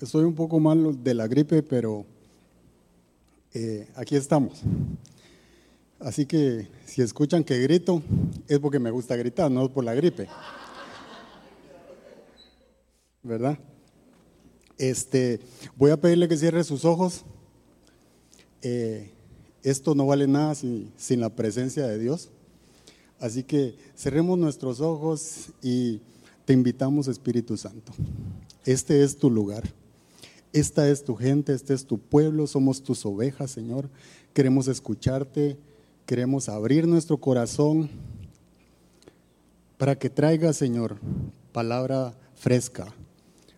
estoy un poco mal de la gripe, pero eh, aquí estamos. Así que si escuchan que grito, es porque me gusta gritar, no por la gripe. ¿Verdad? Este, voy a pedirle que cierre sus ojos. Eh, esto no vale nada sin, sin la presencia de Dios. Así que cerremos nuestros ojos y te invitamos, Espíritu Santo. Este es tu lugar. Esta es tu gente, este es tu pueblo, somos tus ovejas, Señor. Queremos escucharte, queremos abrir nuestro corazón para que traiga, Señor, palabra fresca,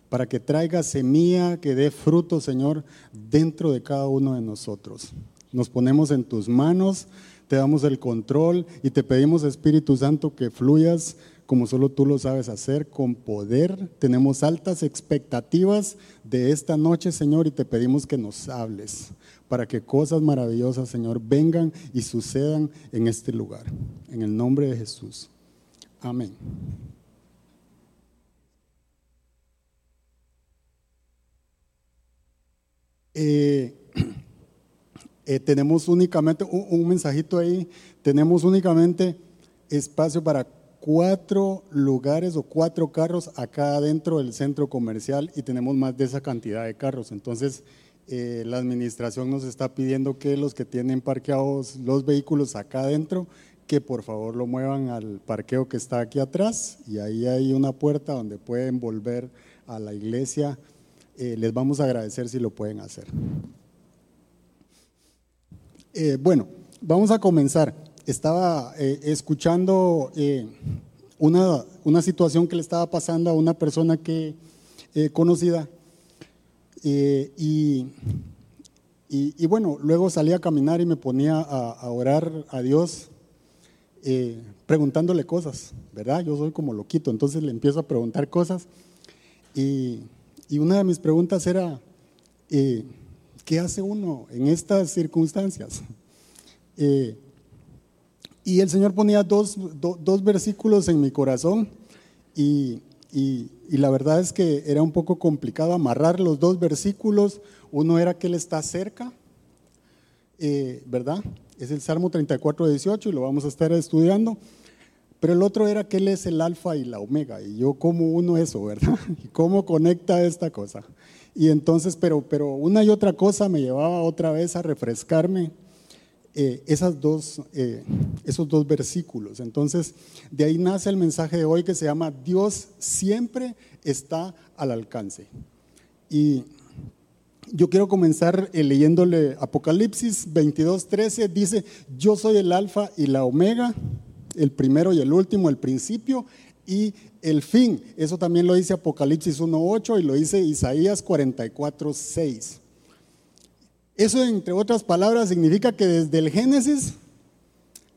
para que traiga semilla que dé fruto, Señor, dentro de cada uno de nosotros. Nos ponemos en tus manos, te damos el control y te pedimos, Espíritu Santo, que fluyas como solo tú lo sabes hacer, con poder. Tenemos altas expectativas de esta noche, Señor, y te pedimos que nos hables para que cosas maravillosas, Señor, vengan y sucedan en este lugar. En el nombre de Jesús. Amén. Eh, eh, tenemos únicamente un mensajito ahí, tenemos únicamente espacio para cuatro lugares o cuatro carros acá adentro del centro comercial y tenemos más de esa cantidad de carros. Entonces, eh, la administración nos está pidiendo que los que tienen parqueados los vehículos acá adentro, que por favor lo muevan al parqueo que está aquí atrás y ahí hay una puerta donde pueden volver a la iglesia. Eh, les vamos a agradecer si lo pueden hacer. Eh, bueno, vamos a comenzar estaba eh, escuchando eh, una, una, situación que le estaba pasando a una persona que eh, conocida y, y, bueno, luego salí a caminar y me ponía a, orar a Dios preguntándole cosas, ¿verdad? Yo soy como loquito, entonces le empiezo a preguntar cosas y, y una de mis preguntas era, ¿qué hace uno en estas circunstancias? Y el Señor ponía dos, versículos en mi corazón y, la verdad es que era un poco complicado amarrar los dos versículos. Uno era que Él está cerca, eh, ¿verdad? Es el Salmo 34, 18 y lo vamos a estar estudiando. Pero el otro era que Él es el alfa y la omega. Y yo como uno eso, ¿verdad? ¿Y cómo conecta esta cosa? Y entonces, pero, pero una y otra cosa me llevaba otra vez a refrescarme eh, dos, eh, esos dos versículos. Entonces, de ahí nace el mensaje de hoy que se llama Dios siempre está al alcance. Y yo quiero comenzar eh, leyéndole Apocalipsis 22, 13. Dice, yo soy el alfa y la omega, el primero y el último, el principio y el fin. Eso también lo dice Apocalipsis 1.8 y lo dice Isaías 44.6. Eso, entre otras palabras, significa que desde el Génesis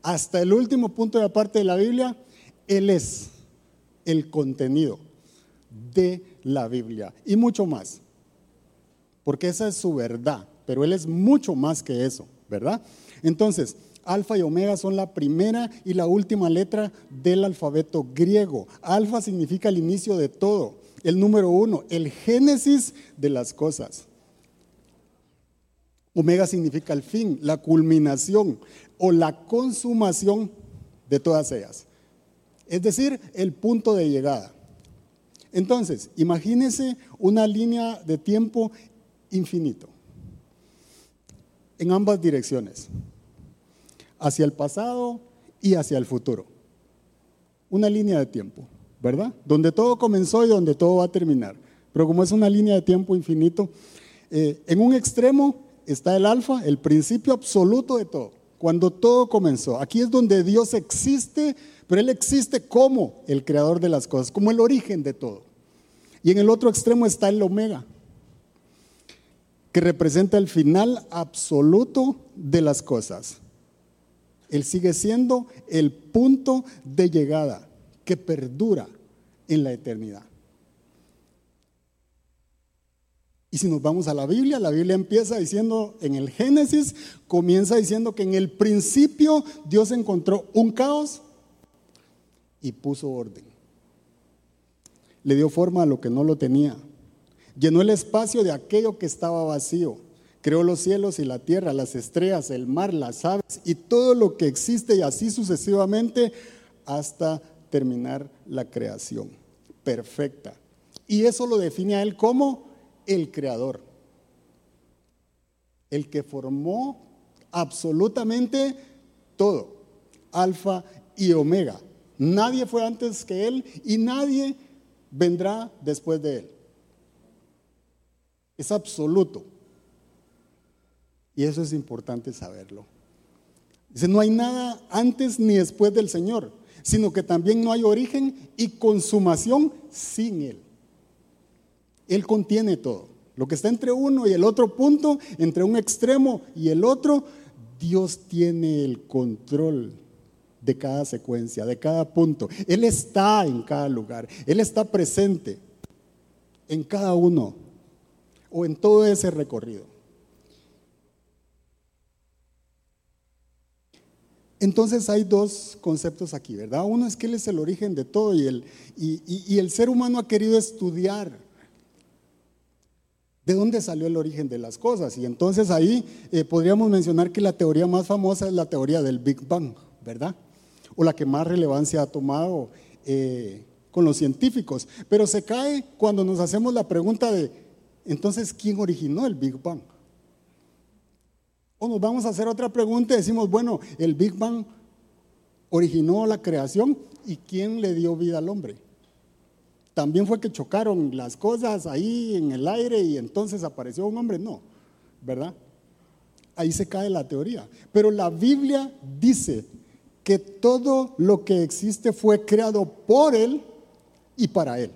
hasta el último punto de la parte de la Biblia, Él es el contenido de la Biblia y mucho más. Porque esa es su verdad, pero Él es mucho más que eso, ¿verdad? Entonces, Alfa y Omega son la primera y la última letra del alfabeto griego. Alfa significa el inicio de todo, el número uno, el génesis de las cosas. Omega significa el fin, la culminación o la consumación de todas ellas. Es decir, el punto de llegada. Entonces, imagínese una línea de tiempo infinito en ambas direcciones, hacia el pasado y hacia el futuro. Una línea de tiempo, ¿verdad? Donde todo comenzó y donde todo va a terminar. Pero como es una línea de tiempo infinito, eh, en un extremo está el alfa, el principio absoluto de todo. Cuando todo comenzó. Aquí es donde Dios existe, pero Él existe como el creador de las cosas, como el origen de todo. Y en el otro extremo está el omega, que representa el final absoluto de las cosas. Él sigue siendo el punto de llegada que perdura en la eternidad. Y si nos vamos a la Biblia, la Biblia empieza diciendo, en el Génesis, comienza diciendo que en el principio Dios encontró un caos y puso orden. Le dio forma a lo que no lo tenía. Llenó el espacio de aquello que estaba vacío. Creó los cielos y la tierra, las estrellas, el mar, las aves y todo lo que existe y así sucesivamente hasta terminar la creación perfecta. Y eso lo define a él como el creador. El que formó absolutamente todo, alfa y omega. Nadie fue antes que él y nadie vendrá después de él. Es absoluto. Y eso es importante saberlo. Dice, no hay nada antes ni después del Señor, sino que también no hay origen y consumación sin Él. Él contiene todo. Lo que está entre uno y el otro punto, entre un extremo y el otro, Dios tiene el control de cada secuencia, de cada punto. Él está en cada lugar. Él está presente en cada uno o en todo ese recorrido. Entonces hay dos conceptos aquí, ¿verdad? Uno es que Él es el origen de todo y el, y, el ser humano ha querido estudiar de dónde salió el origen de las cosas. Y entonces ahí eh, podríamos mencionar que la teoría más famosa es la teoría del Big Bang, ¿verdad? O la que más relevancia ha tomado eh, con los científicos. Pero se cae cuando nos hacemos la pregunta de, entonces, ¿quién originó el Big Bang? O nos vamos a hacer otra pregunta y decimos, bueno, el Big Bang originó la creación y ¿quién le dio vida al hombre? También fue que chocaron las cosas ahí en el aire y entonces apareció un hombre. No, ¿verdad? Ahí se cae la teoría. Pero la Biblia dice que todo lo que existe fue creado por Él y para Él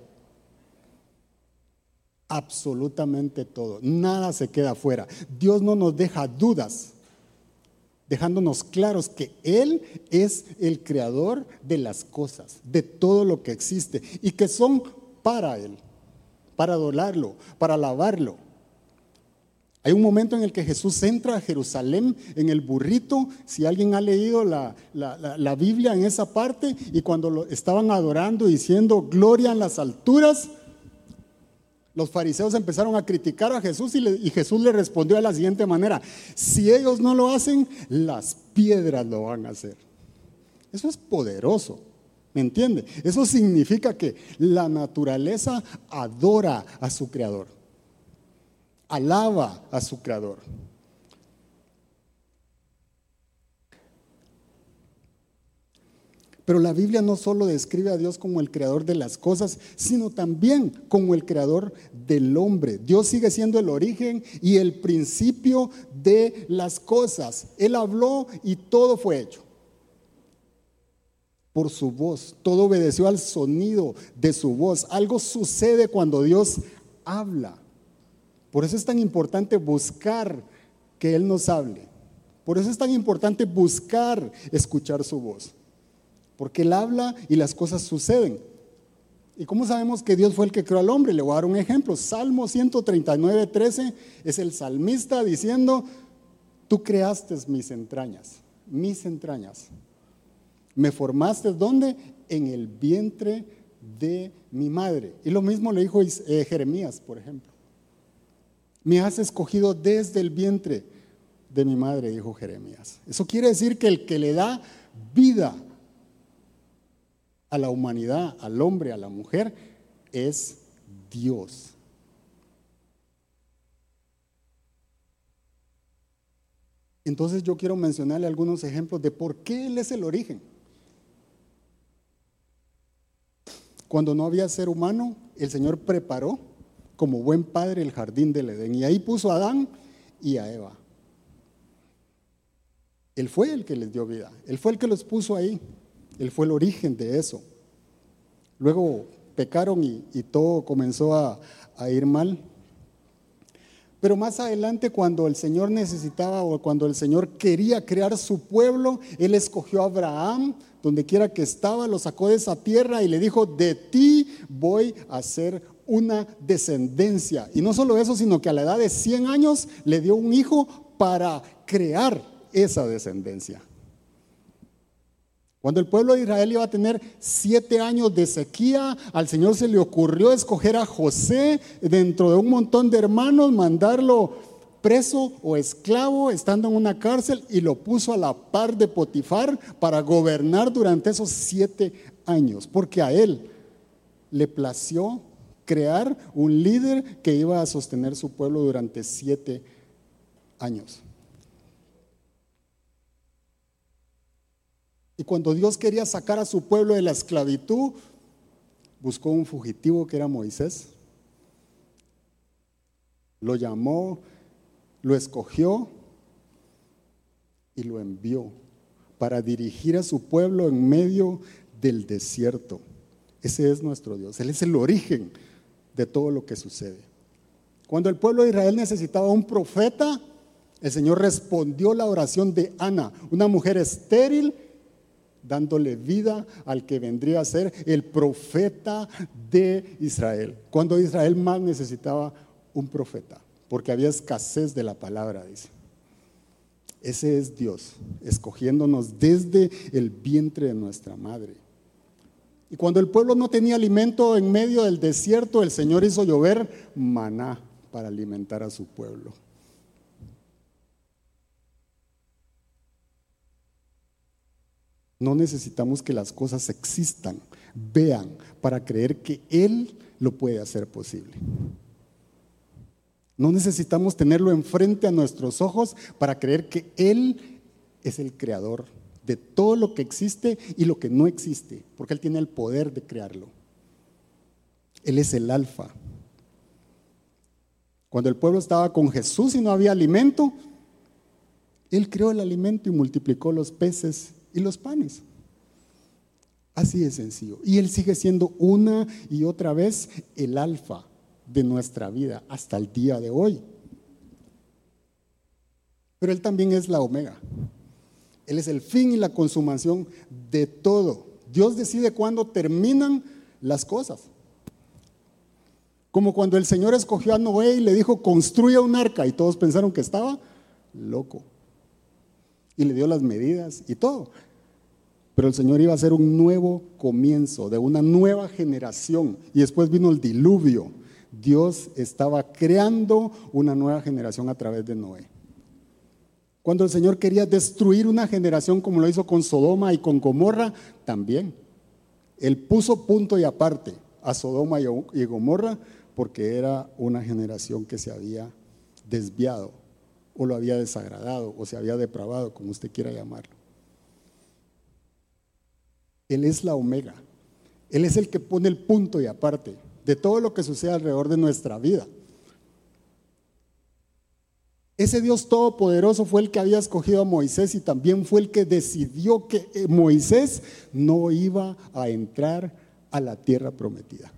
absolutamente todo. Nada se queda fuera. Dios no nos deja dudas, dejándonos claros que Él es el creador de las cosas, de todo lo que existe y que son para Él, para adorarlo, para alabarlo. Hay un momento en el que Jesús entra a Jerusalén en el burrito, si alguien ha leído la, la Biblia en esa parte, y cuando lo estaban adorando, diciendo, gloria en las alturas, los fariseos empezaron a criticar a Jesús y, Jesús le respondió de la siguiente manera, si ellos no lo hacen, las piedras lo van a hacer. Eso es poderoso, ¿me entiende? Eso significa que la naturaleza adora a su creador, alaba a su creador. Pero la Biblia no solo describe a Dios como el creador de las cosas, sino también como el creador del hombre. Dios sigue siendo el origen y el principio de las cosas. Él habló y todo fue hecho por su voz. Todo obedeció al sonido de su voz. Algo sucede cuando Dios habla. Por eso es tan importante buscar que Él nos hable. Por eso es tan importante buscar escuchar su voz porque Él habla y las cosas suceden. ¿Y cómo sabemos que Dios fue el que creó al hombre? Le voy a dar un ejemplo. Salmo 139, 13 es el salmista diciendo, tú creaste mis entrañas, mis entrañas. Me formaste ¿dónde? En el vientre de mi madre. Y lo mismo le dijo eh, Jeremías, por ejemplo. Me has escogido desde el vientre de mi madre, dijo Jeremías. Eso quiere decir que el que le da vida a la humanidad, al hombre, a la mujer, es Dios. Entonces yo quiero mencionarle algunos ejemplos de por qué Él es el origen. Cuando no había ser humano, el Señor preparó como buen padre el jardín del Edén y ahí puso a Adán y a Eva. Él fue el que les dio vida, Él fue el que los puso ahí. Él fue el origen de eso. Luego pecaron y, todo comenzó a, ir mal. Pero más adelante, cuando el Señor necesitaba o cuando el Señor quería crear su pueblo, Él escogió a Abraham, donde quiera que estaba, lo sacó de esa tierra y le dijo, de ti voy a hacer una descendencia. Y no solo eso, sino que a la edad de 100 años le dio un hijo para crear esa descendencia. Cuando el pueblo de Israel iba a tener siete años de sequía, al Señor se le ocurrió escoger a José dentro de un montón de hermanos, mandarlo preso o esclavo estando en una cárcel y lo puso a la par de Potifar para gobernar durante esos siete años, porque a él le plació crear un líder que iba a sostener su pueblo durante siete años. Y cuando Dios quería sacar a su pueblo de la esclavitud, buscó un fugitivo que era Moisés. Lo llamó, lo escogió y lo envió para dirigir a su pueblo en medio del desierto. Ese es nuestro Dios. Él es el origen de todo lo que sucede. Cuando el pueblo de Israel necesitaba un profeta, el Señor respondió la oración de Ana, una mujer estéril dándole vida al que vendría a ser el profeta de Israel. Cuando Israel más necesitaba un profeta, porque había escasez de la palabra, dice. Ese es Dios, escogiéndonos desde el vientre de nuestra madre. Y cuando el pueblo no tenía alimento en medio del desierto, el Señor hizo llover maná para alimentar a su pueblo. No necesitamos que las cosas existan, vean, para creer que Él lo puede hacer posible. No necesitamos tenerlo enfrente a nuestros ojos para creer que Él es el creador de todo lo que existe y lo que no existe, porque Él tiene el poder de crearlo. Él es el alfa. Cuando el pueblo estaba con Jesús y no había alimento, Él creó el alimento y multiplicó los peces y los panes. Así de sencillo. Y Él sigue siendo una y otra vez el alfa de nuestra vida hasta el día de hoy. Pero Él también es la omega. Él es el fin y la consumación de todo. Dios decide cuándo terminan las cosas. Como cuando el Señor escogió a Noé y le dijo, construya un arca, y todos pensaron que estaba loco y le dio las medidas y todo. Pero el Señor iba a hacer un nuevo comienzo de una nueva generación. Y después vino el diluvio. Dios estaba creando una nueva generación a través de Noé. Cuando el Señor quería destruir una generación como lo hizo con Sodoma y con Gomorra, también. Él puso punto y aparte a Sodoma y Gomorra porque era una generación que se había desviado o lo había desagradado o se había depravado, como usted quiera llamarlo. Él es la omega. Él es el que pone el punto y aparte de todo lo que sucede alrededor de nuestra vida. Ese Dios todopoderoso fue el que había escogido a Moisés y también fue el que decidió que eh, Moisés no iba a entrar a la tierra prometida.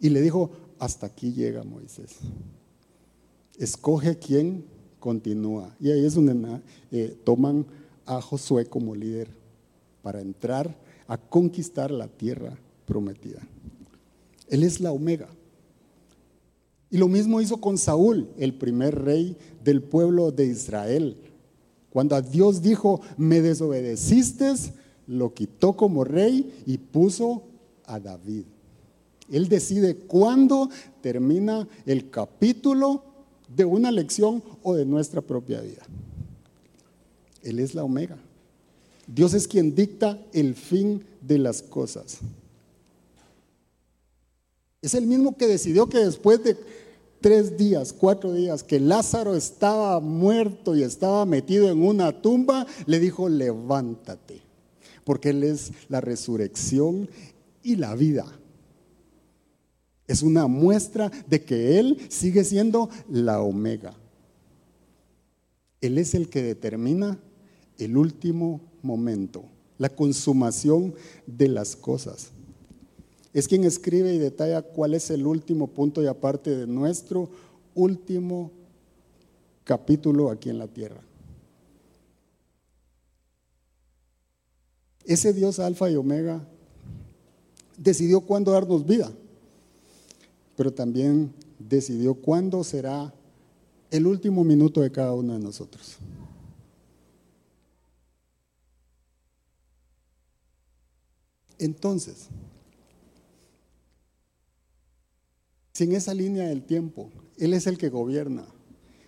Y le dijo, hasta aquí llega Moisés escoge quién continúa. Y ahí es donde eh, toman a Josué como líder para entrar a conquistar la tierra prometida. Él es la omega. Y lo mismo hizo con Saúl, el primer rey del pueblo de Israel. Cuando a Dios dijo, me desobedeciste, lo quitó como rey y puso a David. Él decide cuándo termina el capítulo de una lección o de nuestra propia vida. Él es la omega. Dios es quien dicta el fin de las cosas. Es el mismo que decidió que después de tres días, cuatro días, que Lázaro estaba muerto y estaba metido en una tumba, le dijo, levántate, porque Él es la resurrección y la vida. Es una muestra de que Él sigue siendo la omega. Él es el que determina el último momento, la consumación de las cosas. Es quien escribe y detalla cuál es el último punto y aparte de nuestro último capítulo aquí en la tierra. Ese Dios alfa y omega decidió cuándo darnos vida pero también decidió cuándo será el último minuto de cada uno de nosotros. Entonces, si en esa línea del tiempo Él es el que gobierna,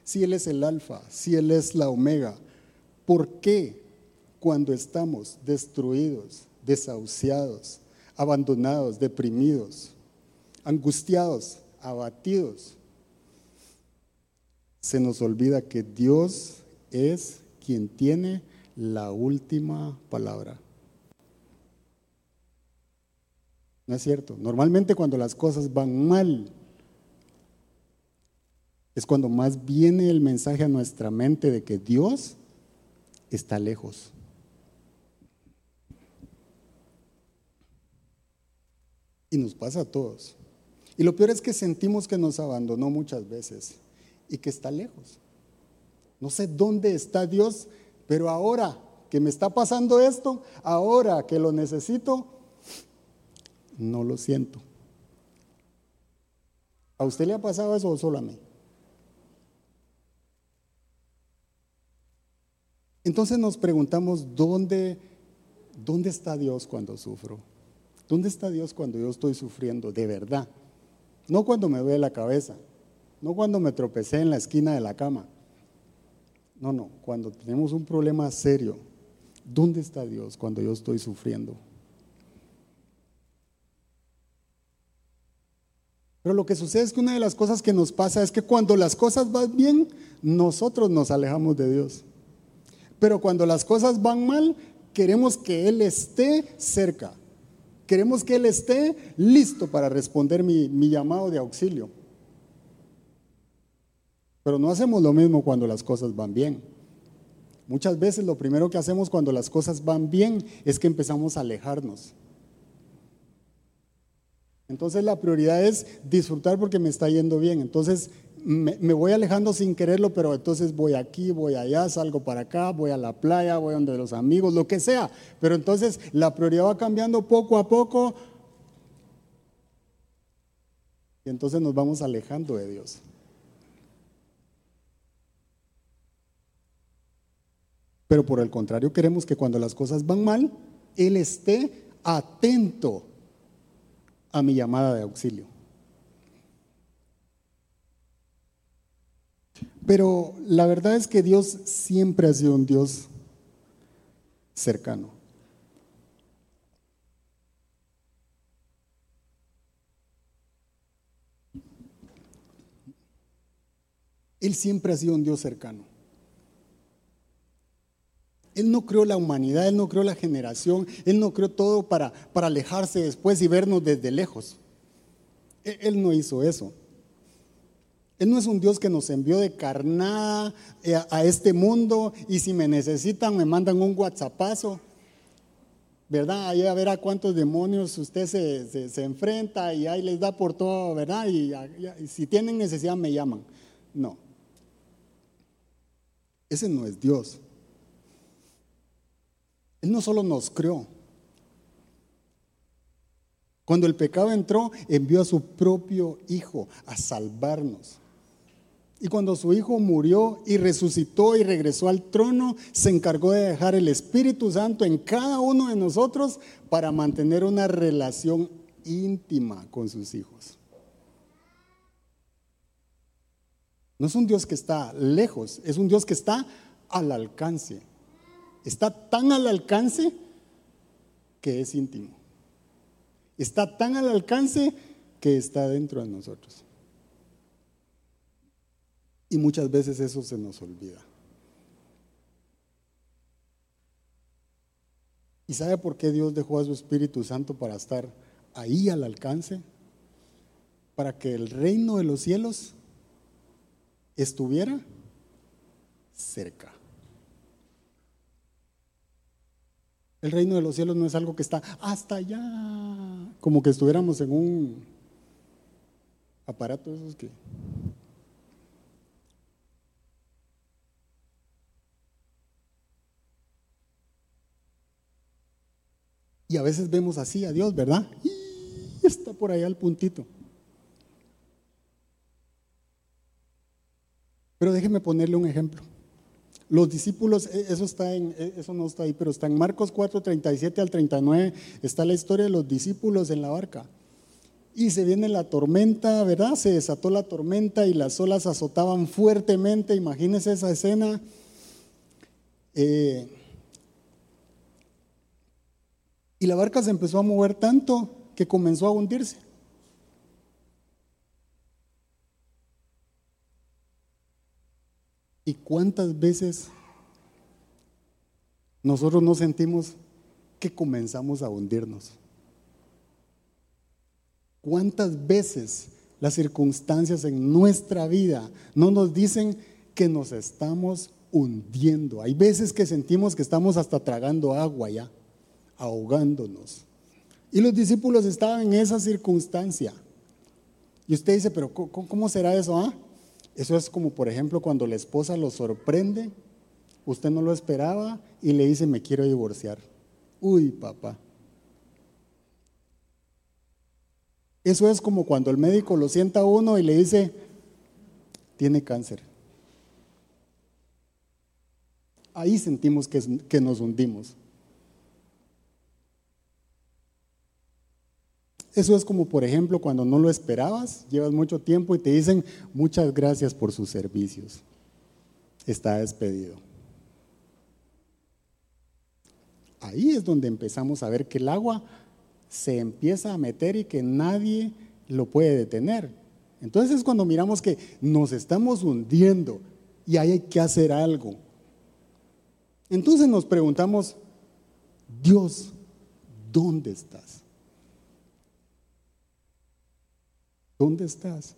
si Él es el alfa, si Él es la omega, ¿por qué cuando estamos destruidos, desahuciados, abandonados, deprimidos, angustiados, abatidos, se nos olvida que Dios es quien tiene la última palabra. ¿No es cierto? Normalmente cuando las cosas van mal, es cuando más viene el mensaje a nuestra mente de que Dios está lejos. Y nos pasa a todos. Y lo peor es que sentimos que nos abandonó muchas veces y que está lejos. No sé dónde está Dios, pero ahora que me está pasando esto, ahora que lo necesito, no lo siento. ¿A usted le ha pasado eso o solo a mí? Entonces nos preguntamos, ¿dónde, ¿dónde está Dios cuando sufro? ¿Dónde está Dios cuando yo estoy sufriendo de verdad? No cuando me duele la cabeza, no cuando me tropecé en la esquina de la cama. No, no, cuando tenemos un problema serio, ¿dónde está Dios cuando yo estoy sufriendo? Pero lo que sucede es que una de las cosas que nos pasa es que cuando las cosas van bien, nosotros nos alejamos de Dios. Pero cuando las cosas van mal, queremos que Él esté cerca. Queremos que Él esté listo para responder mi, llamado de auxilio. Pero no hacemos lo mismo cuando las cosas van bien. Muchas veces lo primero que hacemos cuando las cosas van bien es que empezamos a alejarnos. Entonces la prioridad es disfrutar porque me está yendo bien. Entonces me, voy alejando sin quererlo, pero entonces voy aquí, voy allá, salgo para acá, voy a la playa, voy donde los amigos, lo que sea. Pero entonces la prioridad va cambiando poco a poco y entonces nos vamos alejando de Dios. Pero por el contrario, queremos que cuando las cosas van mal, Él esté atento a mi llamada de auxilio. Pero la verdad es que Dios siempre ha sido un Dios cercano. Él siempre ha sido un Dios cercano. Él no creó la humanidad, Él no creó la generación, Él no creó todo para, para alejarse después y vernos desde lejos. Él no hizo eso. Él no es un Dios que nos envió de carnada eh, a este mundo y si me necesitan me mandan un WhatsAppazo. ¿Verdad? Ahí a ver a cuántos demonios usted se, enfrenta y ahí les da por todo, ¿verdad? Y si tienen necesidad me llaman. No. Ese no es Dios. Él no solo nos creó. Cuando el pecado entró, envió a su propio Hijo a salvarnos. Y cuando su hijo murió y resucitó y regresó al trono, se encargó de dejar el Espíritu Santo en cada uno de nosotros para mantener una relación íntima con sus hijos. No es un Dios que está lejos, es un Dios que está al alcance. Está tan al alcance que es íntimo. Está tan al alcance que está dentro de nosotros. Y muchas veces eso se nos olvida. ¿Y sabe por qué Dios dejó a su Espíritu Santo para estar ahí al alcance? Para que el reino de los cielos estuviera cerca. El reino de los cielos no es algo que está hasta allá, como que estuviéramos en un aparato esos que Y a veces vemos así a Dios, ¿verdad? Está por allá el puntito. Pero déjeme ponerle un ejemplo. Los discípulos, e, eso, está en, e, eso no está ahí, pero está en Marcos 4, 37 al 39, está la historia de los discípulos en la barca. Y se viene la tormenta, ¿verdad? Se desató la tormenta y las olas azotaban fuertemente. Imagínense esa escena. Eh, y la barca se empezó a mover tanto que comenzó a hundirse. ¿Y cuántas veces nosotros nos sentimos que comenzamos a hundirnos? ¿Cuántas veces las circunstancias en nuestra vida no nos dicen que nos estamos hundiendo? Hay veces que sentimos que estamos hasta tragando agua ya, ahogándonos. Y los discípulos estaban en esa circunstancia. Y usted dice, pero ¿cómo será eso? Ah? Eso es como, por ejemplo, cuando la esposa lo sorprende, usted no lo esperaba y le dice, me quiero divorciar. Uy, papá. Eso es como cuando el médico lo sienta a uno y le dice, tiene cáncer. Ahí sentimos que, que nos hundimos. Eso es como, por ejemplo, cuando no lo esperabas, llevas mucho tiempo y te dicen, muchas gracias por sus servicios. Está despedido. Ahí es donde empezamos a ver que el agua se empieza a meter y que nadie lo puede detener. Entonces es cuando miramos que nos estamos hundiendo y hay que hacer algo. Entonces nos preguntamos, Dios, ¿dónde estás? ¿Dónde estás?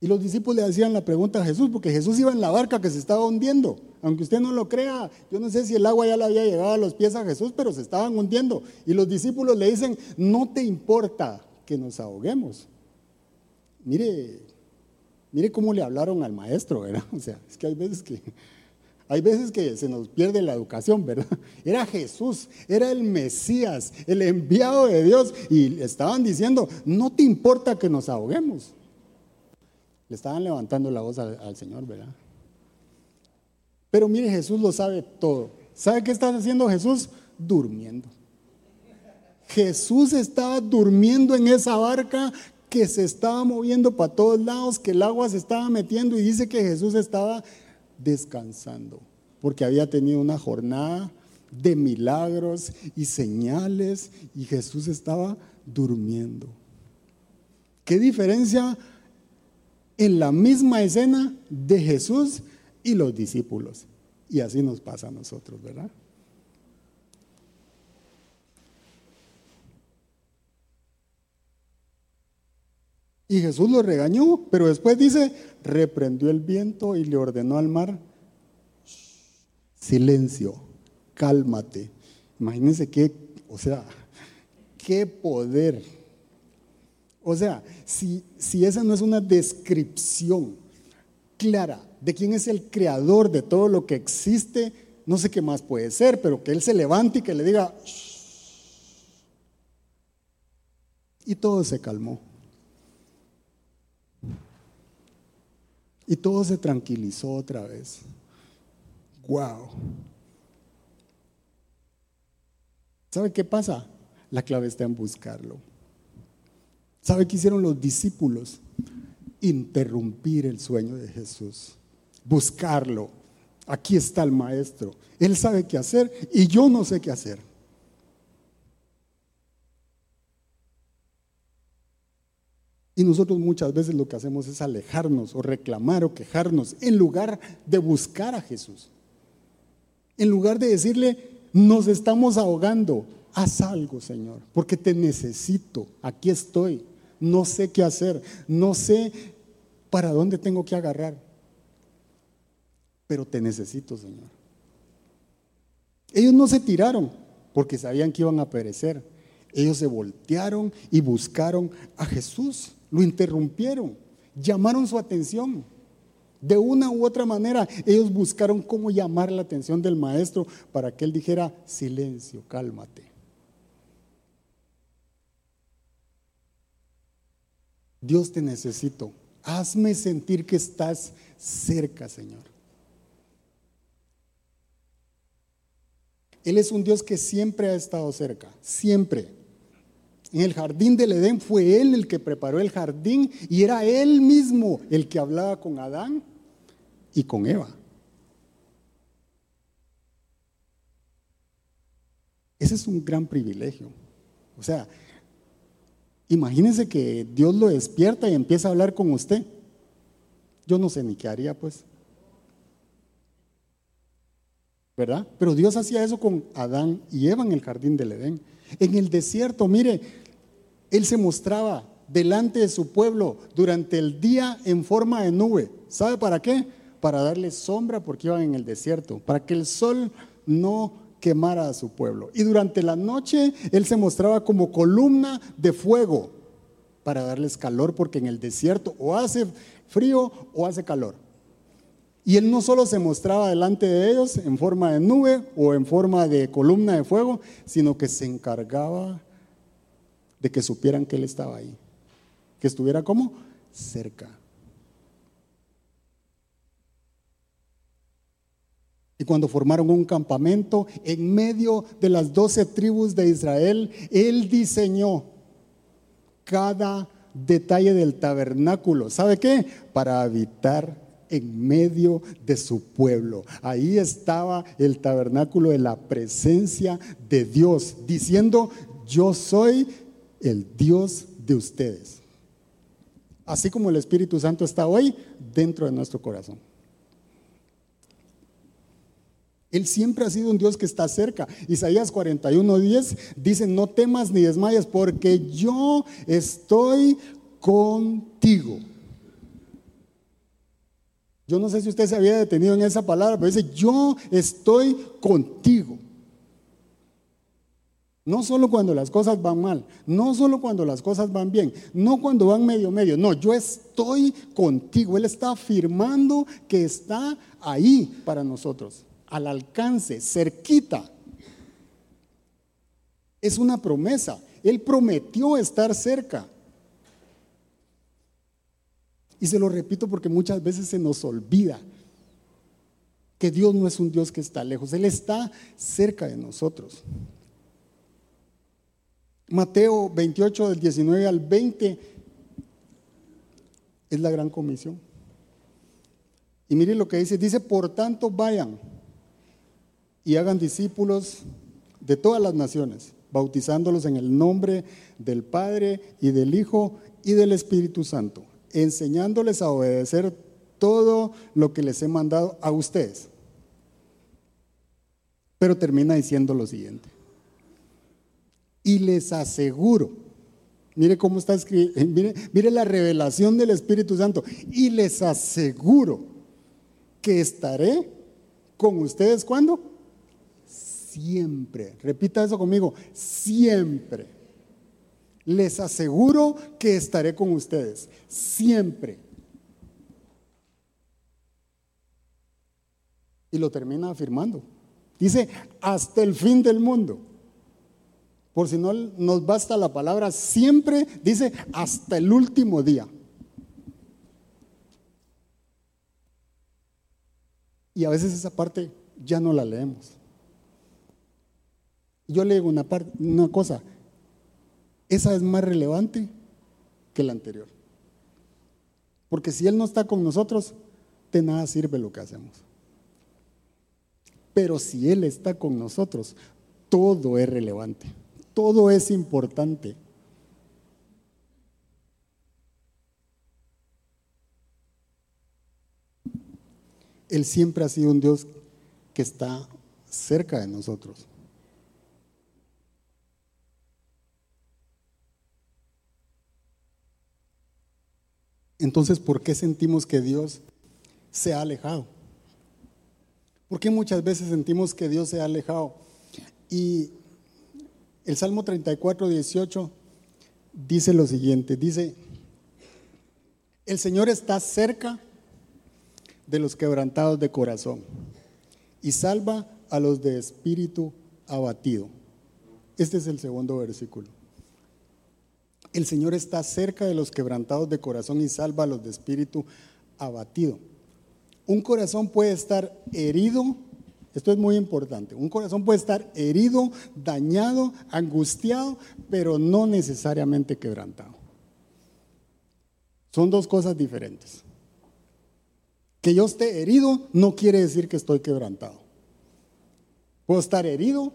Y los discípulos le hacían la pregunta a Jesús, porque Jesús iba en la barca que se estaba hundiendo. Aunque usted no lo crea, yo no sé si el agua ya le había llegado a los pies a Jesús, pero se estaban hundiendo. Y los discípulos le dicen, no te importa que nos ahoguemos. Mire, mire cómo le hablaron al maestro, ¿verdad? O sea, es que hay veces que hay veces que se nos pierde la educación, ¿verdad? Era Jesús, era el Mesías, el enviado de Dios. Y estaban diciendo, no te importa que nos ahoguemos. Le estaban levantando la voz al, Señor, ¿verdad? Pero mire, Jesús lo sabe todo. ¿Sabe qué está haciendo Jesús? Durmiendo. Jesús estaba durmiendo en esa barca que se estaba moviendo para todos lados, que el agua se estaba metiendo y dice que Jesús estaba descansando, porque había tenido una jornada de milagros y señales y Jesús estaba durmiendo. ¿Qué diferencia en la misma escena de Jesús y los discípulos? Y así nos pasa a nosotros, ¿verdad? Y Jesús lo regañó, pero después dice, reprendió el viento y le ordenó al mar, silencio, cálmate. Imagínense qué, o sea, qué poder. O sea, si, si esa no es una descripción clara de quién es el creador de todo lo que existe, no sé qué más puede ser, pero que Él se levante y que le diga, y todo se calmó. Y todo se tranquilizó otra vez. ¡Wow! ¿Sabe qué pasa? La clave está en buscarlo. ¿Sabe qué hicieron los discípulos? Interrumpir el sueño de Jesús. Buscarlo. Aquí está el maestro. Él sabe qué hacer y yo no sé qué hacer. Y nosotros muchas veces lo que hacemos es alejarnos o reclamar o quejarnos en lugar de buscar a Jesús. En lugar de decirle, nos estamos ahogando, haz algo, Señor, porque te necesito, aquí estoy, no sé qué hacer, no sé para dónde tengo que agarrar, pero te necesito, Señor. Ellos no se tiraron porque sabían que iban a perecer. Ellos se voltearon y buscaron a Jesús lo interrumpieron, llamaron su atención. De una u otra manera, ellos buscaron cómo llamar la atención del maestro para que él dijera, silencio, cálmate. Dios te necesito, Hazme sentir que estás cerca, Señor. Él es un Dios que siempre ha estado cerca, siempre. En el jardín del Edén fue Él el que preparó el jardín y era Él mismo el que hablaba con Adán y con Eva. Ese es un gran privilegio. O sea, imagínense que Dios lo despierta y empieza a hablar con usted. Yo no sé ni qué haría, pues. ¿verdad? Pero Dios hacía eso con Adán y Eva en el jardín del Edén. En el desierto, mire, Él se mostraba delante de su pueblo durante el día en forma de nube. ¿Sabe para qué? Para darle sombra porque iban en el desierto, para que el sol no quemara a su pueblo. Y durante la noche Él se mostraba como columna de fuego para darles calor porque en el desierto o hace frío o hace calor. Y él no solo se mostraba delante de ellos en forma de nube o en forma de columna de fuego, sino que se encargaba de que supieran que él estaba ahí. Que estuviera como cerca. Y cuando formaron un campamento en medio de las doce tribus de Israel, él diseñó cada detalle del tabernáculo. ¿Sabe qué? Para habitar en medio de su pueblo. Ahí estaba el tabernáculo de la presencia de Dios, diciendo, yo soy el Dios de ustedes. Así como el Espíritu Santo está hoy dentro de nuestro corazón. Él siempre ha sido un Dios que está cerca. Isaías 41:10 dice, no temas ni desmayes porque yo estoy contigo. Yo no sé si usted se había detenido en esa palabra, pero dice, yo estoy contigo. No solo cuando las cosas van mal, no solo cuando las cosas van bien, no cuando van medio medio, no, yo estoy contigo. Él está afirmando que está ahí para nosotros, al alcance, cerquita. Es una promesa. Él prometió estar cerca. Y se lo repito porque muchas veces se nos olvida que Dios no es un Dios que está lejos, Él está cerca de nosotros. Mateo 28 del 19 al 20 es la gran comisión. Y miren lo que dice, dice, por tanto vayan y hagan discípulos de todas las naciones, bautizándolos en el nombre del Padre y del Hijo y del Espíritu Santo enseñándoles a obedecer todo lo que les he mandado a ustedes. Pero termina diciendo lo siguiente. Y les aseguro, mire cómo está escrito, mire, mire la revelación del Espíritu Santo, y les aseguro que estaré con ustedes cuando? Siempre. Repita eso conmigo, siempre les aseguro que estaré con ustedes siempre. Y lo termina afirmando. Dice, hasta el fin del mundo. Por si no nos basta la palabra siempre, dice, hasta el último día. Y a veces esa parte ya no la leemos. Yo le digo una, parte, una cosa, esa es más relevante que la anterior. Porque si Él no está con nosotros, de nada sirve lo que hacemos. Pero si Él está con nosotros, todo es relevante, todo es importante. Él siempre ha sido un Dios que está cerca de nosotros. Entonces, ¿por qué sentimos que Dios se ha alejado? ¿Por qué muchas veces sentimos que Dios se ha alejado? Y el Salmo 34, 18 dice lo siguiente, dice, el Señor está cerca de los quebrantados de corazón y salva a los de espíritu abatido. Este es el segundo versículo. El Señor está cerca de los quebrantados de corazón y salva a los de espíritu abatido. Un corazón puede estar herido, esto es muy importante, un corazón puede estar herido, dañado, angustiado, pero no necesariamente quebrantado. Son dos cosas diferentes. Que yo esté herido no quiere decir que estoy quebrantado. Puedo estar herido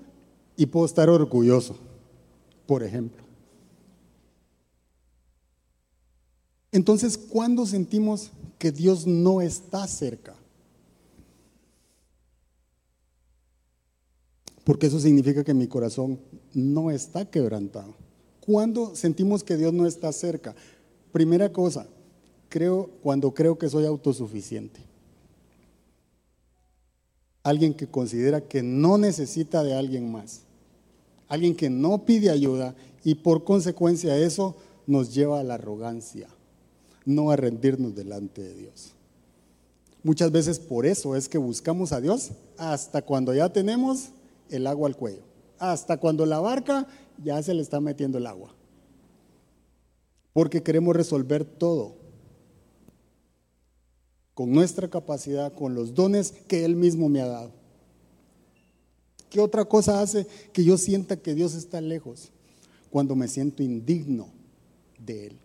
y puedo estar orgulloso, por ejemplo. Entonces, ¿cuándo sentimos que Dios no está cerca? Porque eso significa que mi corazón no está quebrantado. ¿Cuándo sentimos que Dios no está cerca? Primera cosa, creo cuando creo que soy autosuficiente. Alguien que considera que no necesita de alguien más. Alguien que no pide ayuda y por consecuencia eso nos lleva a la arrogancia, no a rendirnos delante de Dios. Muchas veces por eso es que buscamos a Dios hasta cuando ya tenemos el agua al cuello, hasta cuando la barca ya se le está metiendo el agua, porque queremos resolver todo con nuestra capacidad, con los dones que Él mismo me ha dado. ¿Qué otra cosa hace que yo sienta que Dios está lejos? Cuando me siento indigno de Él.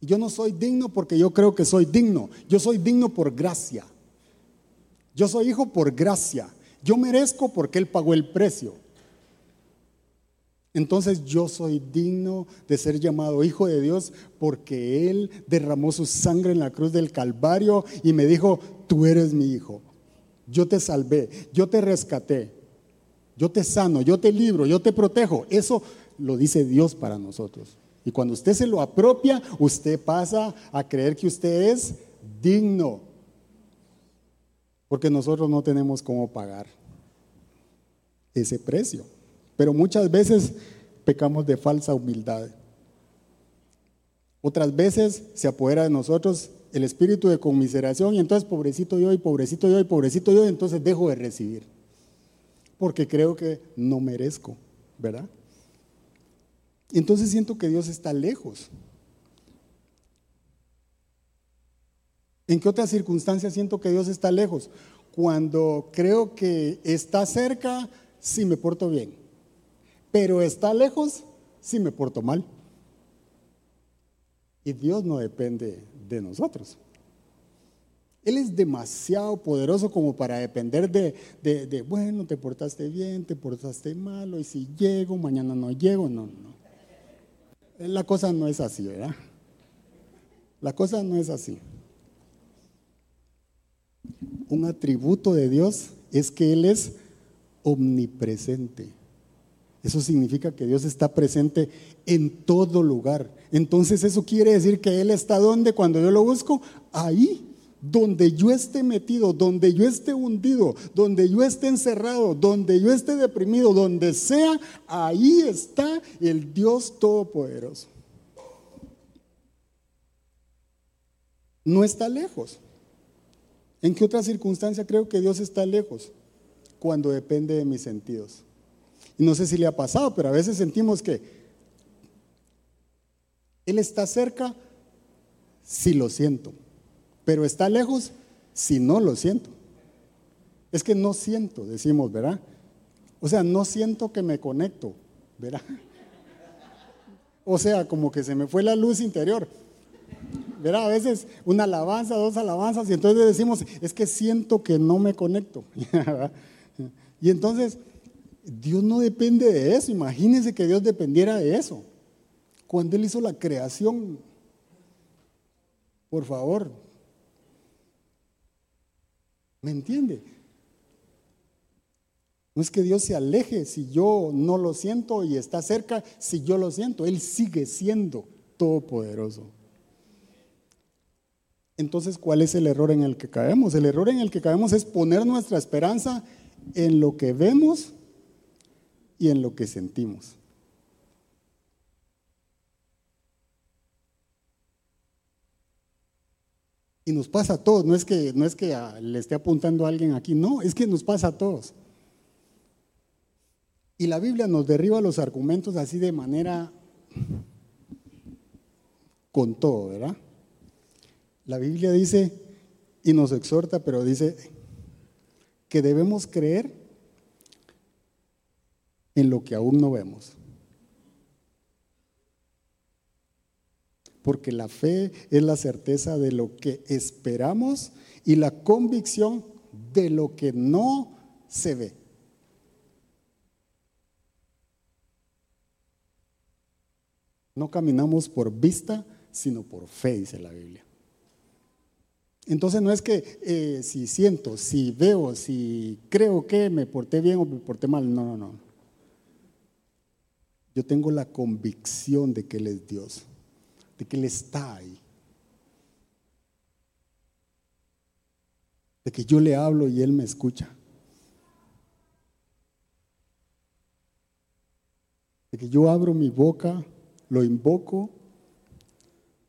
Yo no soy digno porque yo creo que soy digno. Yo soy digno por gracia. Yo soy hijo por gracia. Yo merezco porque Él pagó el precio. Entonces yo soy digno de ser llamado hijo de Dios porque Él derramó su sangre en la cruz del Calvario y me dijo, tú eres mi hijo. Yo te salvé, yo te rescaté, yo te sano, yo te libro, yo te protejo. Eso lo dice Dios para nosotros. Y cuando usted se lo apropia, usted pasa a creer que usted es digno. Porque nosotros no tenemos cómo pagar ese precio. Pero muchas veces pecamos de falsa humildad. Otras veces se apodera de nosotros el espíritu de conmiseración y entonces pobrecito yo y pobrecito yo y pobrecito yo, y entonces dejo de recibir. Porque creo que no merezco, ¿verdad? Entonces siento que Dios está lejos. ¿En qué otras circunstancias siento que Dios está lejos? Cuando creo que está cerca si me porto bien pero está lejos si me porto mal. Y Dios no depende de nosotros. Él es demasiado poderoso como para depender de, de, bueno, te portaste bien, te portaste malo, y si llego, mañana no llego. No, no. La cosa no es así, ¿verdad? La cosa no es así. Un atributo de Dios es que Él es omnipresente. Eso significa que Dios está presente en todo lugar. Entonces eso quiere decir que Él está donde cuando yo lo busco, ahí, donde yo esté metido, donde yo esté hundido, donde yo esté encerrado, donde yo esté deprimido, donde sea, ahí está el Dios Todopoderoso. No está lejos. ¿En qué otra circunstancia creo que Dios está lejos? Cuando depende de mis sentidos. Y no sé si le ha pasado, pero a veces sentimos que Él está cerca si lo siento, pero está lejos si no lo siento. Es que no siento, decimos, ¿verdad? O sea, no siento que me conecto, ¿verdad? O sea, como que se me fue la luz interior. ¿Verdad? A veces una alabanza, dos alabanzas, y entonces decimos, es que siento que no me conecto. y entonces Dios no depende de eso. Imagínense que Dios dependiera de eso. Cuando Él hizo la creación, por favor, ¿me entiende? No es que Dios se aleje si yo no lo siento y está cerca si yo lo siento. Él sigue siendo todopoderoso. Entonces, ¿cuál es el error en el que caemos? El error en el que caemos es poner nuestra esperanza en lo que vemos y en lo que sentimos. Y nos pasa a todos, no es que, no es que le esté apuntando a alguien aquí, no, es que nos pasa a todos. Y la Biblia nos derriba los argumentos así de manera con todo, ¿verdad? La Biblia dice, y nos exhorta, pero dice que debemos creer en lo que aún no vemos. Porque la fe es la certeza de lo que esperamos y la convicción de lo que no se ve. No caminamos por vista, sino por fe, dice la Biblia. Entonces no es que eh, si siento, si veo, si creo que me porté bien o me porté mal, no, no, no. Yo tengo la convicción de que Él es Dios, de que Él está ahí. De que yo le hablo y Él me escucha. De que yo abro mi boca lo invoco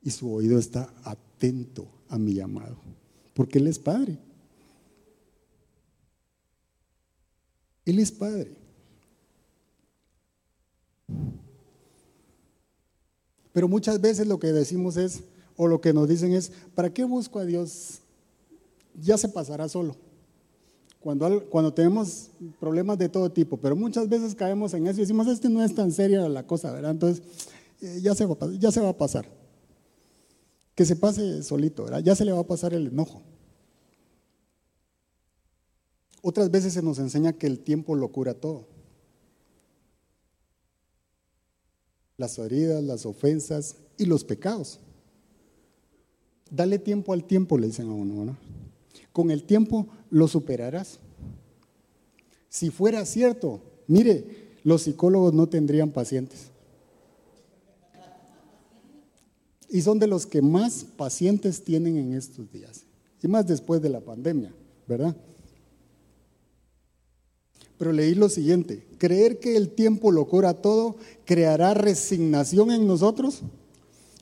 y su oído está atento a mi llamado, porque Él es Padre. Él es Padre. Pero muchas veces lo que decimos es, o lo que nos dicen es, ¿para qué busco a Dios? Ya se pasará solo. Cuando, cuando tenemos problemas de todo tipo, pero muchas veces caemos en eso y decimos, este no es tan seria la cosa, ¿verdad? Entonces, eh, ya, se va, ya se va a pasar. Que se pase solito, ya se le va a pasar el enojo. Otras veces se nos enseña que el tiempo lo cura todo. Las heridas, las ofensas y los pecados. Dale tiempo al tiempo, le dicen a uno, ¿no? Con el tiempo lo superarás. Si fuera cierto, mire, los psicólogos no tendrían pacientes. Y son de los que más pacientes tienen en estos días. Y más después de la pandemia, ¿verdad? Pero leí lo siguiente, creer que el tiempo lo cura todo creará resignación en nosotros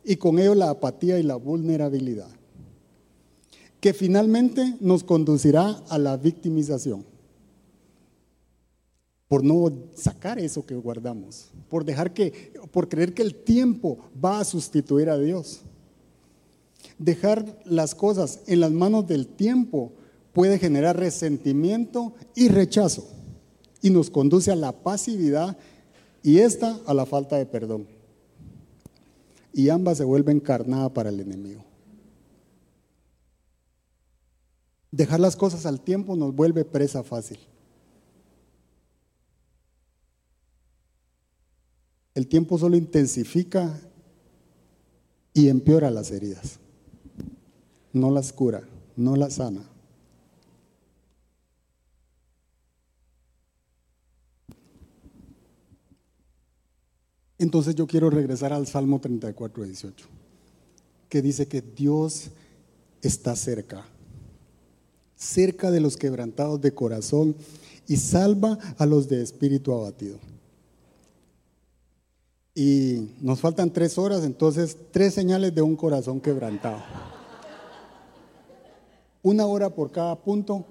y con ello la apatía y la vulnerabilidad, que finalmente nos conducirá a la victimización por no sacar eso que guardamos, por dejar que, por creer que el tiempo va a sustituir a Dios. Dejar las cosas en las manos del tiempo puede generar resentimiento y rechazo y nos conduce a la pasividad y esta a la falta de perdón. Y ambas se vuelven carnada para el enemigo. Dejar las cosas al tiempo nos vuelve presa fácil. El tiempo solo intensifica y empeora las heridas. No las cura, no las sana. Entonces yo quiero regresar al Salmo 34, 18, que dice que Dios está cerca, cerca de los quebrantados de corazón y salva a los de espíritu abatido. Y nos faltan tres horas, entonces tres señales de un corazón quebrantado. Una hora por cada punto.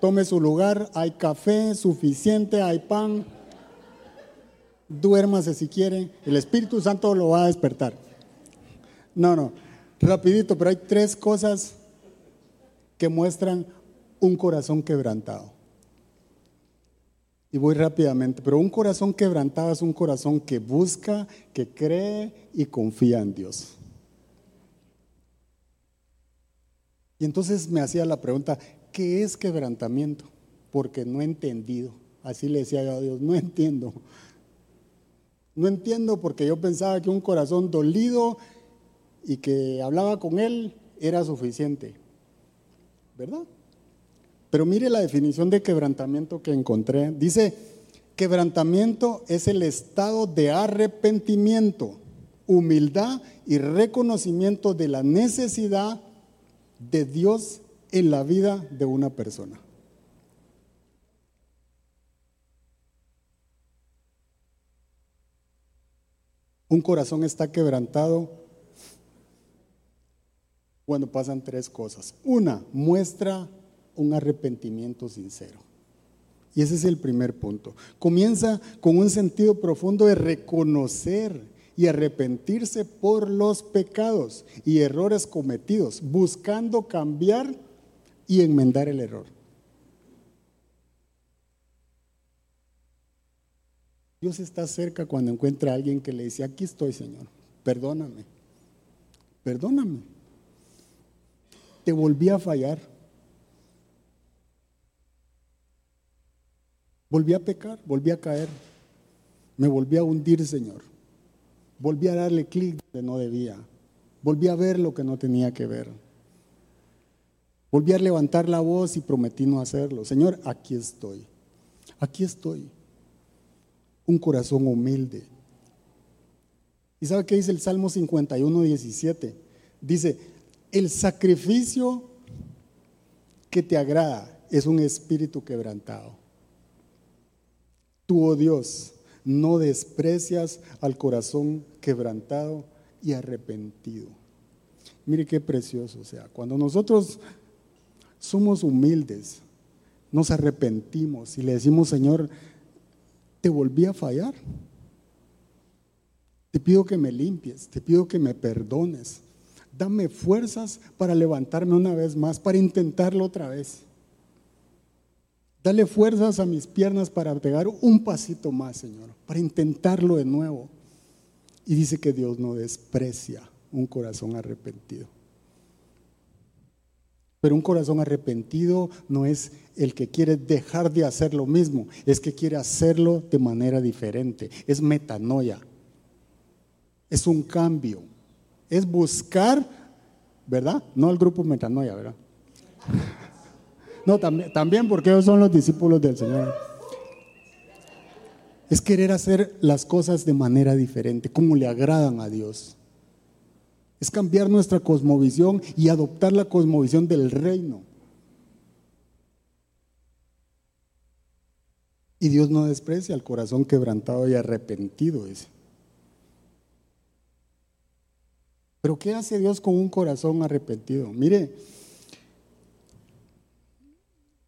Tome su lugar, hay café suficiente, hay pan. Duérmase si quiere, el Espíritu Santo lo va a despertar. No, no, rapidito, pero hay tres cosas que muestran un corazón quebrantado. Y voy rápidamente, pero un corazón quebrantado es un corazón que busca, que cree y confía en Dios. Y entonces me hacía la pregunta, ¿qué es quebrantamiento? Porque no he entendido. Así le decía yo a Dios, no entiendo. No entiendo porque yo pensaba que un corazón dolido y que hablaba con Él era suficiente. ¿Verdad? Pero mire la definición de quebrantamiento que encontré. Dice, quebrantamiento es el estado de arrepentimiento, humildad y reconocimiento de la necesidad de Dios en la vida de una persona. Un corazón está quebrantado cuando pasan tres cosas. Una, muestra un arrepentimiento sincero. Y ese es el primer punto. Comienza con un sentido profundo de reconocer y arrepentirse por los pecados y errores cometidos, buscando cambiar y enmendar el error. Dios está cerca cuando encuentra a alguien que le dice, aquí estoy Señor, perdóname, perdóname. Te volví a fallar. Volví a pecar, volví a caer. Me volví a hundir, Señor. Volví a darle clic donde no debía. Volví a ver lo que no tenía que ver. Volví a levantar la voz y prometí no hacerlo. Señor, aquí estoy. Aquí estoy. Un corazón humilde. ¿Y sabe qué dice el Salmo 51, 17? Dice, el sacrificio que te agrada es un espíritu quebrantado. Tú, oh Dios, no desprecias al corazón quebrantado y arrepentido. Mire qué precioso, sea, cuando nosotros somos humildes, nos arrepentimos y le decimos, Señor, te volví a fallar. Te pido que me limpies, te pido que me perdones. Dame fuerzas para levantarme una vez más, para intentarlo otra vez. Dale fuerzas a mis piernas para pegar un pasito más, Señor, para intentarlo de nuevo. Y dice que Dios no desprecia un corazón arrepentido. Pero un corazón arrepentido no es el que quiere dejar de hacer lo mismo, es que quiere hacerlo de manera diferente. Es metanoia. Es un cambio. Es buscar, ¿verdad? No al grupo metanoia, ¿verdad? También, porque ellos son los discípulos del Señor. Es querer hacer las cosas de manera diferente, como le agradan a Dios. Es cambiar nuestra cosmovisión y adoptar la cosmovisión del reino. Y Dios no desprecia al corazón quebrantado y arrepentido. Ese. Pero ¿qué hace Dios con un corazón arrepentido? Mire,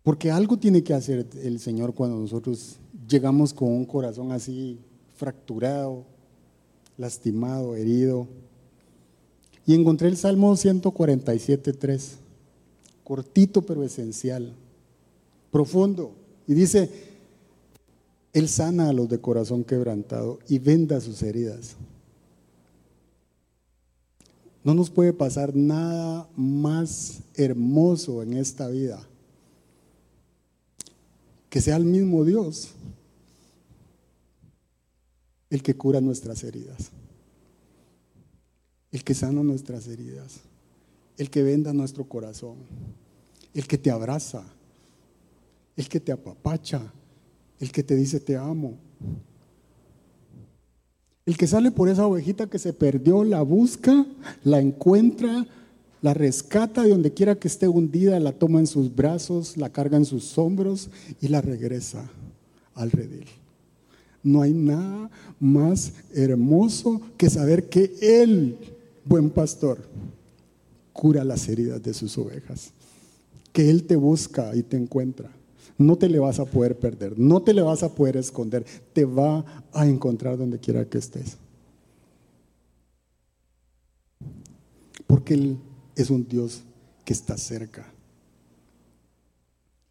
porque algo tiene que hacer el Señor cuando nosotros llegamos con un corazón así fracturado, lastimado, herido. Y encontré el Salmo 147.3, cortito pero esencial, profundo. Y dice, Él sana a los de corazón quebrantado y venda sus heridas. No nos puede pasar nada más hermoso en esta vida que sea el mismo Dios el que cura nuestras heridas, el que sana nuestras heridas, el que venda nuestro corazón, el que te abraza, el que te apapacha, el que te dice te amo, el que sale por esa ovejita que se perdió, la busca, la encuentra, la rescata de donde quiera que esté hundida, la toma en sus brazos, la carga en sus hombros y la regresa al redil. No hay nada más hermoso que saber que Él, buen pastor, cura las heridas de sus ovejas. Que Él te busca y te encuentra. No te le vas a poder perder, no te le vas a poder esconder, te va a encontrar donde quiera que estés. Porque Él es un Dios que está cerca.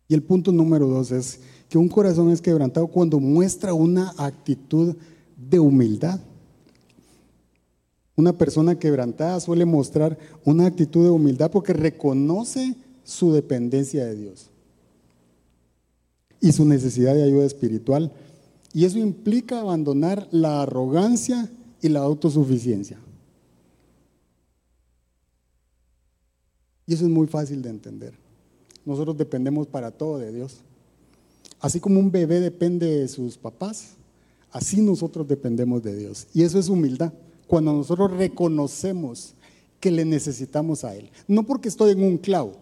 Y el punto número dos es que un corazón es quebrantado cuando muestra una actitud de humildad. Una persona quebrantada suele mostrar una actitud de humildad porque reconoce su dependencia de Dios y su necesidad de ayuda espiritual. Y eso implica abandonar la arrogancia y la autosuficiencia. Y eso es muy fácil de entender. Nosotros dependemos para todo de Dios. Así como un bebé depende de sus papás, así nosotros dependemos de Dios. Y eso es humildad. Cuando nosotros reconocemos que le necesitamos a Él. No porque estoy en un clavo.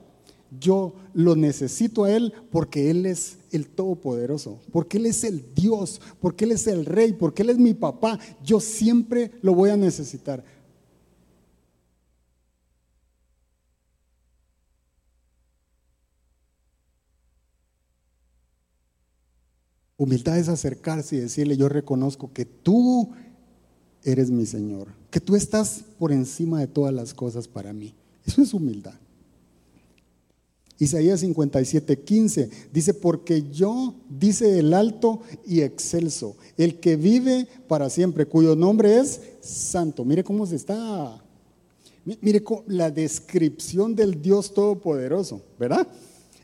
Yo lo necesito a Él porque Él es el Todopoderoso, porque Él es el Dios, porque Él es el Rey, porque Él es mi papá. Yo siempre lo voy a necesitar. Humildad es acercarse y decirle, yo reconozco que tú eres mi Señor, que tú estás por encima de todas las cosas para mí. Eso es humildad. Isaías 57, 15 dice, porque yo, dice el alto y excelso, el que vive para siempre, cuyo nombre es santo. Mire cómo se está, mire la descripción del Dios Todopoderoso, ¿verdad?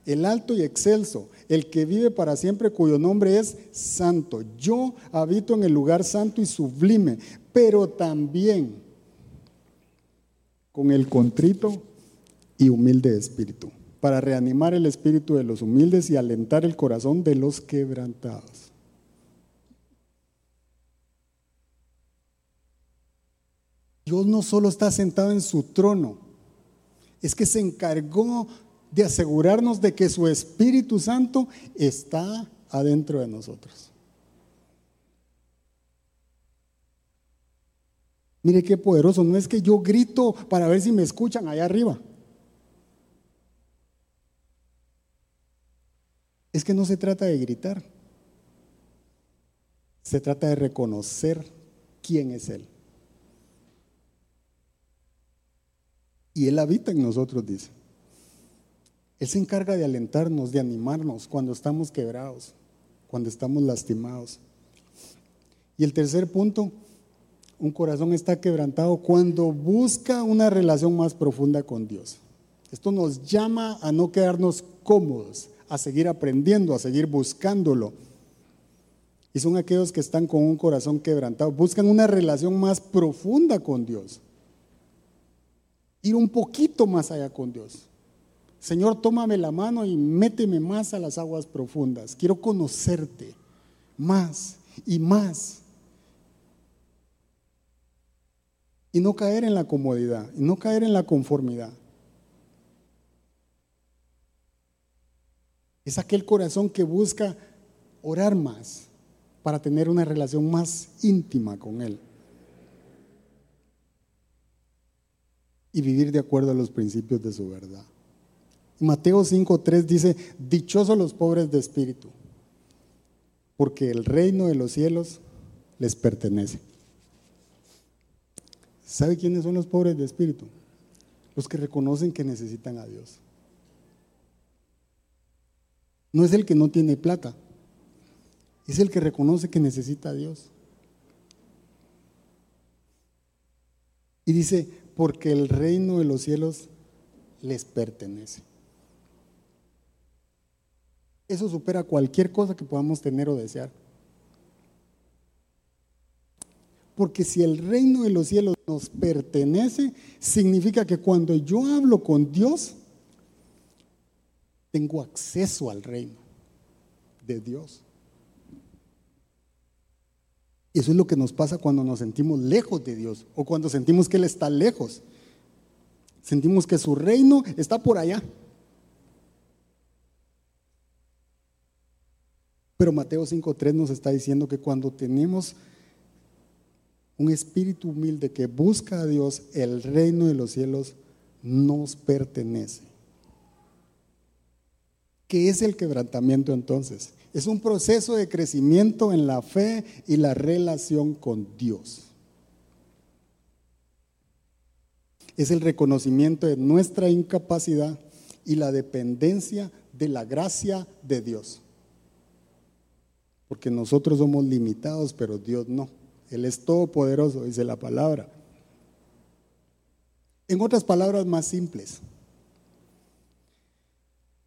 El alto y excelso, el que vive para siempre, cuyo nombre es santo. Yo habito en el lugar santo y sublime, pero también con el contrito y humilde espíritu para reanimar el espíritu de los humildes y alentar el corazón de los quebrantados. Dios no solo está sentado en su trono, es que se encargó de asegurarnos de que su Espíritu Santo está adentro de nosotros. Mire qué poderoso, no es que yo grito para ver si me escuchan allá arriba. Es que no se trata de gritar, se trata de reconocer quién es Él. Y Él habita en nosotros, dice. Él se encarga de alentarnos, de animarnos cuando estamos quebrados, cuando estamos lastimados. Y el tercer punto, un corazón está quebrantado cuando busca una relación más profunda con Dios. Esto nos llama a no quedarnos cómodos, a seguir aprendiendo, a seguir buscándolo. Y son aquellos que están con un corazón quebrantado, buscan una relación más profunda con Dios. Ir un poquito más allá con Dios. Señor, tómame la mano y méteme más a las aguas profundas. Quiero conocerte más y más. Y no caer en la comodidad, y no caer en la conformidad. Es aquel corazón que busca orar más para tener una relación más íntima con Él. Y vivir de acuerdo a los principios de su verdad. Mateo 5.3 dice, dichosos los pobres de espíritu, porque el reino de los cielos les pertenece. ¿Sabe quiénes son los pobres de espíritu? Los que reconocen que necesitan a Dios. No es el que no tiene plata, es el que reconoce que necesita a Dios. Y dice, porque el reino de los cielos les pertenece. Eso supera cualquier cosa que podamos tener o desear. Porque si el reino de los cielos nos pertenece, significa que cuando yo hablo con Dios, tengo acceso al reino de Dios. Eso es lo que nos pasa cuando nos sentimos lejos de Dios o cuando sentimos que Él está lejos. Sentimos que su reino está por allá. Pero Mateo 5.3 nos está diciendo que cuando tenemos un espíritu humilde que busca a Dios, el reino de los cielos nos pertenece. ¿Qué es el quebrantamiento entonces? Es un proceso de crecimiento en la fe y la relación con Dios. Es el reconocimiento de nuestra incapacidad y la dependencia de la gracia de Dios. Porque nosotros somos limitados, pero Dios no. Él es todopoderoso, dice la palabra. En otras palabras más simples,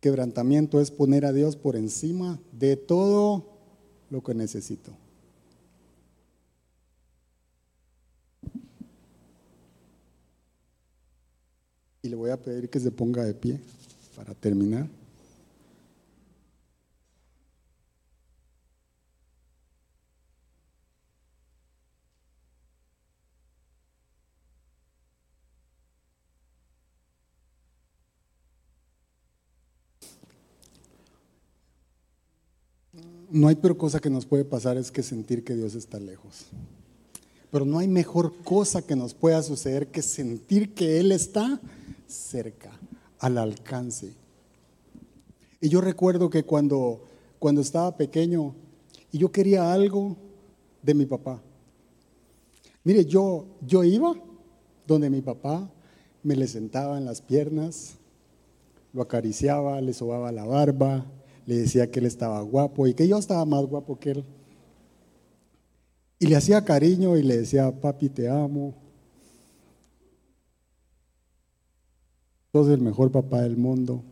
Quebrantamiento es poner a Dios por encima de todo lo que necesito. Y le voy a pedir que se ponga de pie para terminar. No hay peor cosa que nos puede pasar es que sentir que Dios está lejos. Pero no hay mejor cosa que nos pueda suceder que sentir que Él está cerca, al alcance. Y yo recuerdo que cuando, cuando estaba pequeño y yo quería algo de mi papá, Mire, yo, yo iba donde mi papá me le sentaba en las piernas, lo acariciaba, le sobaba la barba, le decía que él estaba guapo y que yo estaba más guapo que él. Y le hacía cariño y le decía, papi, te amo. Sos el mejor papá del mundo.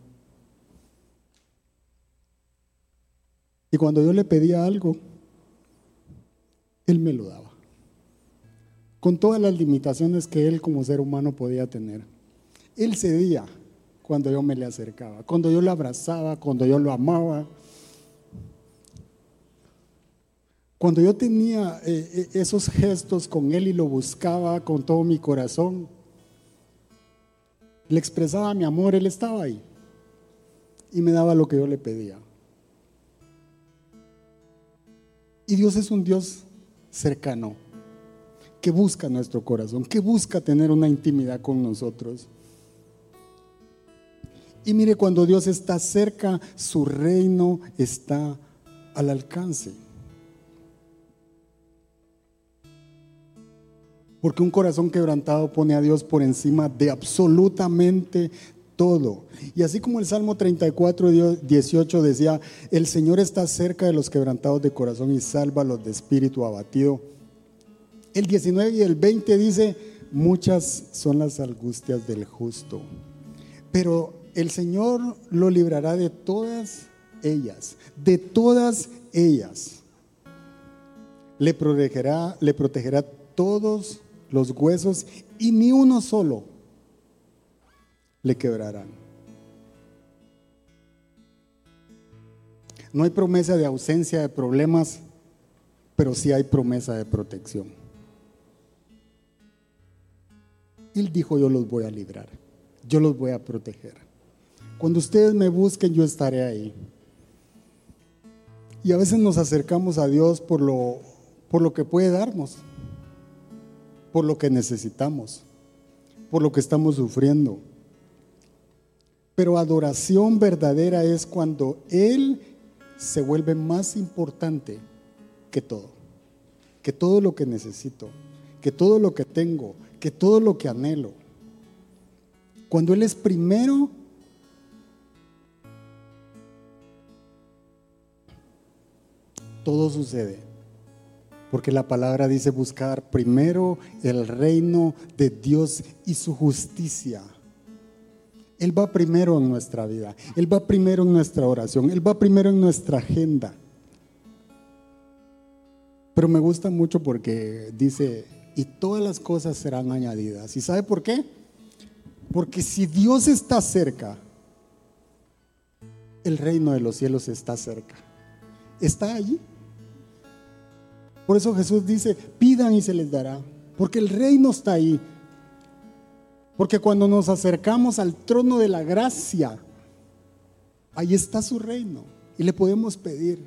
Y cuando yo le pedía algo, él me lo daba. Con todas las limitaciones que él como ser humano podía tener. Él cedía cuando yo me le acercaba, cuando yo lo abrazaba, cuando yo lo amaba. Cuando yo tenía eh, eh, esos gestos con él y lo buscaba con todo mi corazón, le expresaba mi amor, él estaba ahí y me daba lo que yo le pedía. Y Dios es un Dios cercano, que busca nuestro corazón, que busca tener una intimidad con nosotros. Y mire, cuando Dios está cerca, su reino está al alcance. Porque un corazón quebrantado pone a Dios por encima de absolutamente todo. Y así como el Salmo 34, 18 decía, el Señor está cerca de los quebrantados de corazón y salva a los de espíritu abatido. El 19 y el 20 dice, muchas son las angustias del justo, pero el Señor lo librará de todas ellas, de todas ellas. Le protegerá, le protegerá todos los huesos y ni uno solo le quebrarán. No hay promesa de ausencia de problemas, pero sí hay promesa de protección. Él dijo, yo los voy a librar, yo los voy a proteger. Cuando ustedes me busquen, yo estaré ahí. Y a veces nos acercamos a Dios por lo, por lo que puede darnos por lo que necesitamos, por lo que estamos sufriendo. Pero adoración verdadera es cuando Él se vuelve más importante que todo, que todo lo que necesito, que todo lo que tengo, que todo lo que anhelo. Cuando Él es primero, todo sucede. Porque la palabra dice buscar primero el reino de Dios y su justicia. Él va primero en nuestra vida, Él va primero en nuestra oración, Él va primero en nuestra agenda. Pero me gusta mucho porque dice, y todas las cosas serán añadidas. ¿Y sabe por qué? Porque si Dios está cerca, el reino de los cielos está cerca. Está allí. Por eso Jesús dice, pidan y se les dará, porque el reino está ahí. Porque cuando nos acercamos al trono de la gracia, ahí está su reino y le podemos pedir.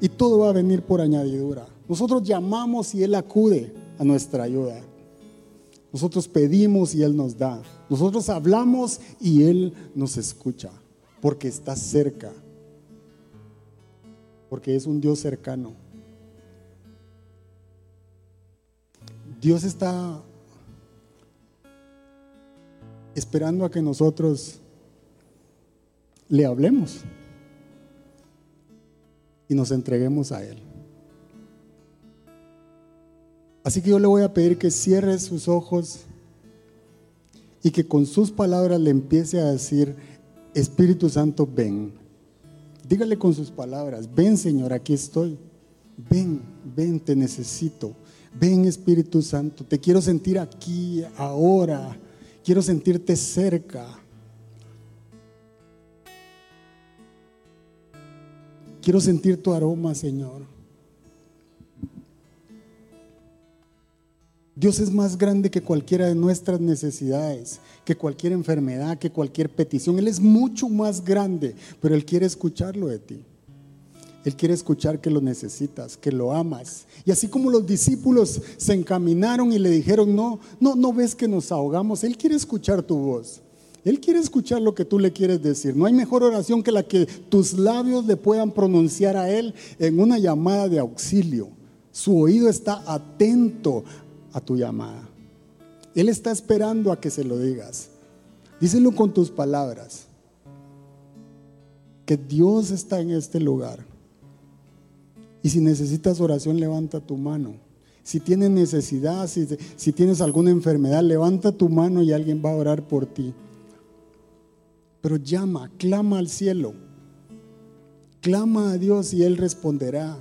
Y todo va a venir por añadidura. Nosotros llamamos y Él acude a nuestra ayuda. Nosotros pedimos y Él nos da. Nosotros hablamos y Él nos escucha, porque está cerca. Porque es un Dios cercano. Dios está esperando a que nosotros le hablemos y nos entreguemos a Él. Así que yo le voy a pedir que cierre sus ojos y que con sus palabras le empiece a decir, Espíritu Santo, ven. Dígale con sus palabras, ven Señor, aquí estoy. Ven, ven, te necesito. Ven Espíritu Santo, te quiero sentir aquí, ahora. Quiero sentirte cerca. Quiero sentir tu aroma, Señor. Dios es más grande que cualquiera de nuestras necesidades, que cualquier enfermedad, que cualquier petición. Él es mucho más grande, pero Él quiere escucharlo de ti. Él quiere escuchar que lo necesitas, que lo amas. Y así como los discípulos se encaminaron y le dijeron, no, no, no ves que nos ahogamos. Él quiere escuchar tu voz. Él quiere escuchar lo que tú le quieres decir. No hay mejor oración que la que tus labios le puedan pronunciar a Él en una llamada de auxilio. Su oído está atento a tu llamada. Él está esperando a que se lo digas. Díselo con tus palabras. Que Dios está en este lugar. Y si necesitas oración, levanta tu mano. Si tienes necesidad, si, tienes alguna enfermedad, levanta tu mano y alguien va a orar por ti. Pero llama, clama al cielo. Clama a Dios y Él responderá.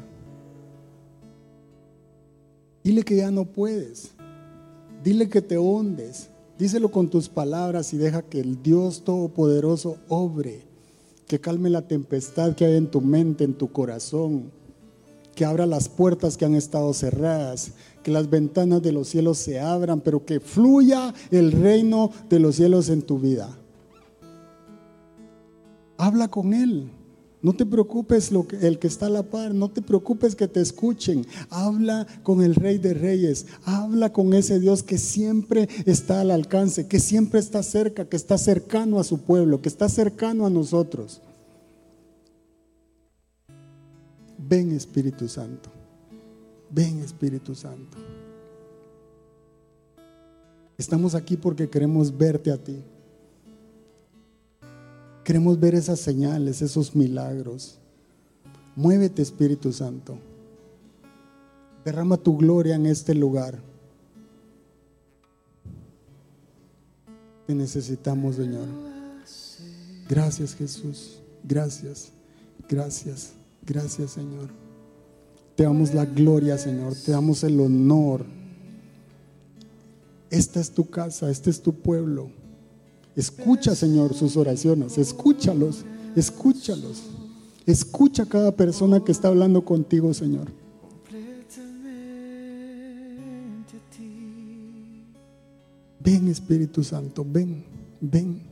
Dile que ya no puedes. Dile que te hundes. Díselo con tus palabras y deja que el Dios Todopoderoso obre. Que calme la tempestad que hay en tu mente, en tu corazón. Que abra las puertas que han estado cerradas. Que las ventanas de los cielos se abran, pero que fluya el reino de los cielos en tu vida. Habla con Él. No te preocupes el que está a la par, no te preocupes que te escuchen. Habla con el Rey de Reyes, habla con ese Dios que siempre está al alcance, que siempre está cerca, que está cercano a su pueblo, que está cercano a nosotros. Ven Espíritu Santo, ven Espíritu Santo. Estamos aquí porque queremos verte a ti. Queremos ver esas señales, esos milagros. Muévete, Espíritu Santo. Derrama tu gloria en este lugar. Te necesitamos, Señor. Gracias, Jesús. Gracias, gracias, gracias, Señor. Te damos la gloria, Señor. Te damos el honor. Esta es tu casa, este es tu pueblo. Escucha, Señor, sus oraciones. Escúchalos, escúchalos. Escucha a cada persona que está hablando contigo, Señor. Ven, Espíritu Santo, ven, ven.